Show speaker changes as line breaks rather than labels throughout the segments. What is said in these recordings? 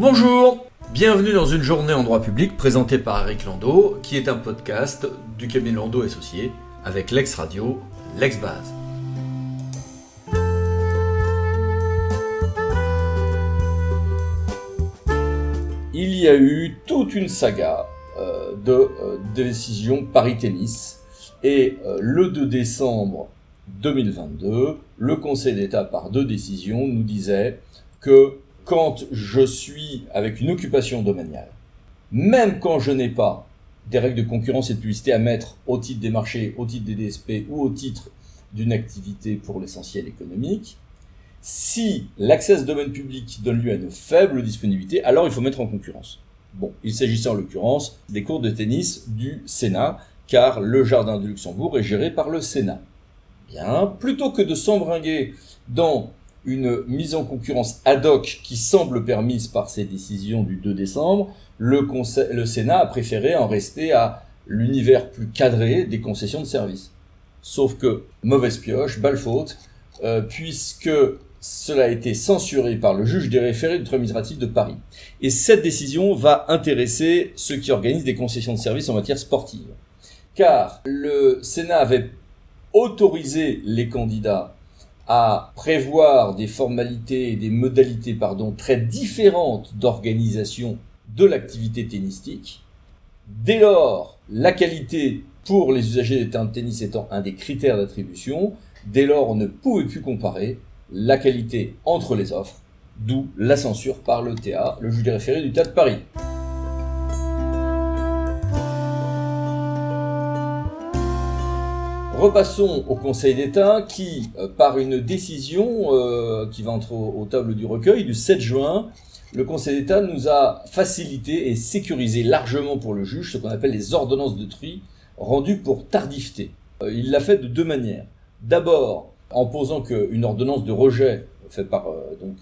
Bonjour Bienvenue dans une journée en droit public présentée par Eric Landau, qui est un podcast du cabinet Landau Associé avec l'ex-radio, l'ex-base. Il y a eu toute une saga euh, de euh, décisions Paris Tennis et euh, le 2 décembre 2022, le Conseil d'État par deux décisions nous disait que quand je suis avec une occupation domaniale, même quand je n'ai pas des règles de concurrence et de publicité à mettre au titre des marchés, au titre des DSP ou au titre d'une activité pour l'essentiel économique, si l'accès à ce domaine public donne lieu à une faible disponibilité, alors il faut mettre en concurrence. Bon, il s'agissait en l'occurrence des cours de tennis du Sénat, car le Jardin de Luxembourg est géré par le Sénat. Bien, plutôt que de s'embringuer dans une mise en concurrence ad hoc qui semble permise par ces décisions du 2 décembre, le, le Sénat a préféré en rester à l'univers plus cadré des concessions de services. Sauf que, mauvaise pioche, balle faute, euh, puisque cela a été censuré par le juge des référés du administratif de Paris. Et cette décision va intéresser ceux qui organisent des concessions de services en matière sportive. Car le Sénat avait autorisé les candidats à prévoir des formalités et des modalités pardon, très différentes d'organisation de l'activité tennistique. Dès lors, la qualité pour les usagers des terrains de tennis étant un des critères d'attribution, dès lors on ne pouvait plus comparer la qualité entre les offres, d'où la censure par le TA, le juge des référés du TA de Paris. Repassons au Conseil d'État qui, euh, par une décision euh, qui va entrer au, table du recueil du 7 juin, le Conseil d'État nous a facilité et sécurisé largement pour le juge ce qu'on appelle les ordonnances de tri rendues pour tardifté. Euh, il l'a fait de deux manières. D'abord, en posant qu'une ordonnance de rejet faite par donc,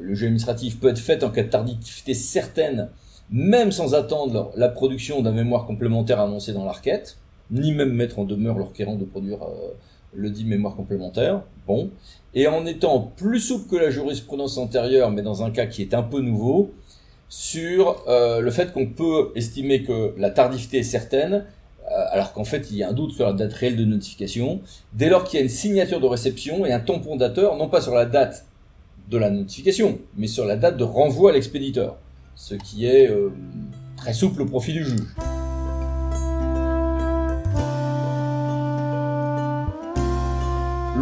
le juge administratif peut être faite en cas de tardifté certaine, même sans attendre la production d'un mémoire complémentaire annoncé dans l'arquette ni même mettre en demeure leur requérant de produire euh, le dit mémoire complémentaire. Bon. Et en étant plus souple que la jurisprudence antérieure, mais dans un cas qui est un peu nouveau, sur euh, le fait qu'on peut estimer que la tardivité est certaine, euh, alors qu'en fait il y a un doute sur la date réelle de notification, dès lors qu'il y a une signature de réception et un tampon dateur, non pas sur la date de la notification, mais sur la date de renvoi à l'expéditeur, ce qui est très souple au profit du juge.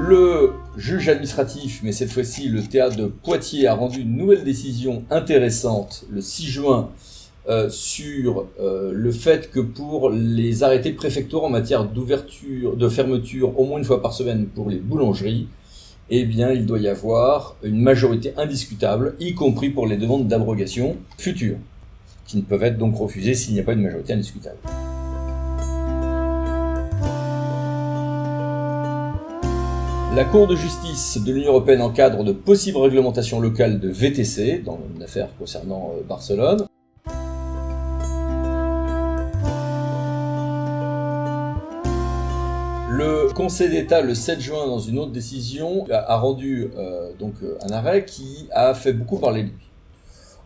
Le juge administratif, mais cette fois-ci le théâtre de Poitiers, a rendu une nouvelle décision intéressante le 6 juin euh, sur euh, le fait que pour les arrêtés préfectoraux en matière d'ouverture, de fermeture au moins une fois par semaine pour les boulangeries, eh bien, il doit y avoir une majorité indiscutable, y compris pour les demandes d'abrogation futures, qui ne peuvent être donc refusées s'il n'y a pas une majorité indiscutable. La Cour de justice de l'Union européenne encadre de possibles réglementations locales de VTC dans une affaire concernant euh, Barcelone. Le Conseil d'État, le 7 juin, dans une autre décision, a rendu euh, donc euh, un arrêt qui a fait beaucoup parler de lui.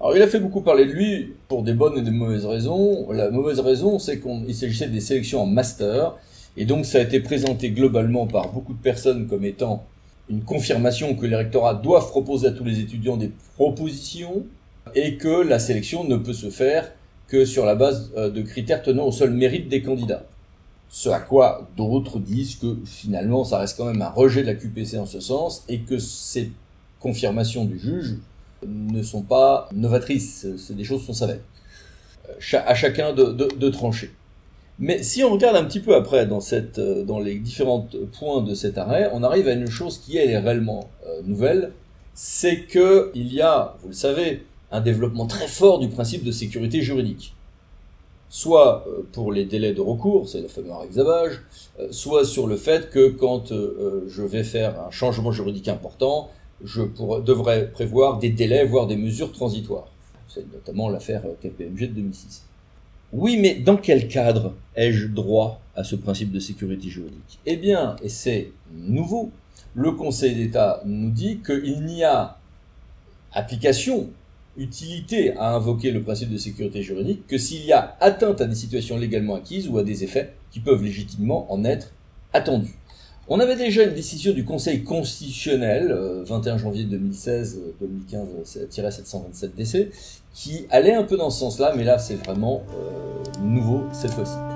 Alors, il a fait beaucoup parler de lui pour des bonnes et des mauvaises raisons. La mauvaise raison, c'est qu'il s'agissait des sélections en master et donc ça a été présenté globalement par beaucoup de personnes comme étant une confirmation que les rectorats doivent proposer à tous les étudiants des propositions et que la sélection ne peut se faire que sur la base euh, de critères tenant au seul mérite des candidats. Ce à quoi d'autres disent que finalement ça reste quand même un rejet de la QPC en ce sens et que ces confirmations du juge ne sont pas novatrices, c'est des choses qu'on savait. Euh, à chacun de, de trancher. Mais si on regarde un petit peu après dans, euh, les différents points de cet arrêt, on arrive à une chose qui est réellement euh, nouvelle, c'est que il y a, vous le savez, un développement très fort du principe de sécurité juridique. Soit euh, pour les délais de recours, c'est le fameux exabage, soit sur le fait que quand je vais faire un changement juridique important, je devrais prévoir des délais, voire des mesures transitoires. C'est notamment l'affaire KPMG de 2006. Oui, mais dans quel cadre ai-je droit à ce principe de sécurité juridique? Eh bien, et c'est nouveau, le Conseil d'État nous dit qu'il n'y a application utilité à invoquer le principe de sécurité juridique que s'il y a atteinte à des situations légalement acquises ou à des effets qui peuvent légitimement en être attendus. On avait déjà une décision du Conseil constitutionnel, 21 euh, janvier 2016, 2015-727 DC, qui allait un peu dans ce sens-là, mais là c'est vraiment euh, nouveau cette fois-ci.